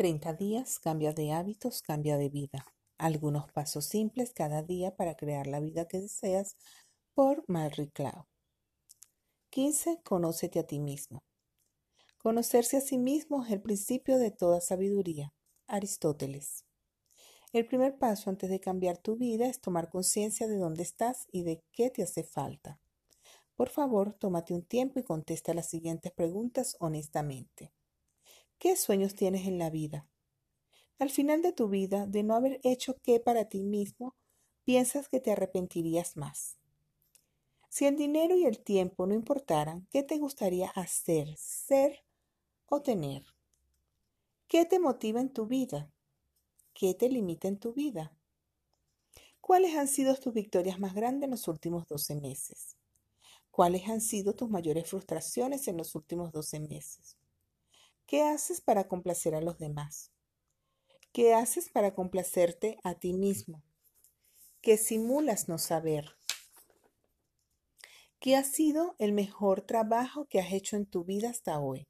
30 días, cambia de hábitos, cambia de vida. Algunos pasos simples cada día para crear la vida que deseas por Marie Cloud. 15. Conócete a ti mismo. Conocerse a sí mismo es el principio de toda sabiduría. Aristóteles. El primer paso antes de cambiar tu vida es tomar conciencia de dónde estás y de qué te hace falta. Por favor, tómate un tiempo y contesta las siguientes preguntas honestamente. ¿Qué sueños tienes en la vida? Al final de tu vida, de no haber hecho qué para ti mismo, piensas que te arrepentirías más. Si el dinero y el tiempo no importaran, ¿qué te gustaría hacer, ser o tener? ¿Qué te motiva en tu vida? ¿Qué te limita en tu vida? ¿Cuáles han sido tus victorias más grandes en los últimos 12 meses? ¿Cuáles han sido tus mayores frustraciones en los últimos 12 meses? ¿Qué haces para complacer a los demás? ¿Qué haces para complacerte a ti mismo? ¿Qué simulas no saber? ¿Qué ha sido el mejor trabajo que has hecho en tu vida hasta hoy?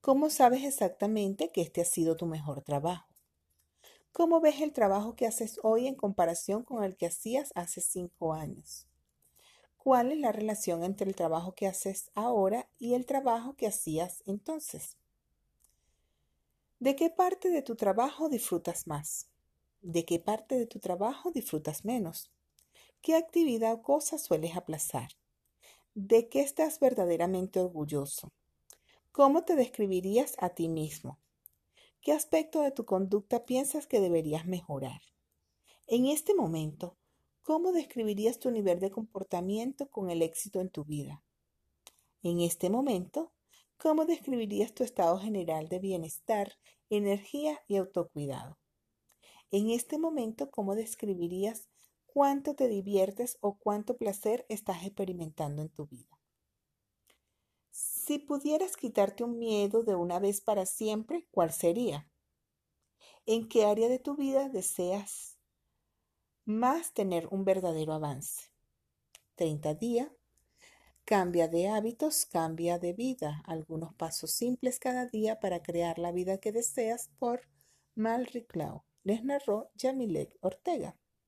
¿Cómo sabes exactamente que este ha sido tu mejor trabajo? ¿Cómo ves el trabajo que haces hoy en comparación con el que hacías hace cinco años? ¿Cuál es la relación entre el trabajo que haces ahora y el trabajo que hacías entonces? ¿De qué parte de tu trabajo disfrutas más? ¿De qué parte de tu trabajo disfrutas menos? ¿Qué actividad o cosa sueles aplazar? ¿De qué estás verdaderamente orgulloso? ¿Cómo te describirías a ti mismo? ¿Qué aspecto de tu conducta piensas que deberías mejorar? En este momento, ¿cómo describirías tu nivel de comportamiento con el éxito en tu vida? En este momento, ¿Cómo describirías tu estado general de bienestar, energía y autocuidado? En este momento, ¿cómo describirías cuánto te diviertes o cuánto placer estás experimentando en tu vida? Si pudieras quitarte un miedo de una vez para siempre, ¿cuál sería? ¿En qué área de tu vida deseas más tener un verdadero avance? 30 días Cambia de hábitos, cambia de vida. Algunos pasos simples cada día para crear la vida que deseas por Malry Clau. Les narró Yamilek Ortega.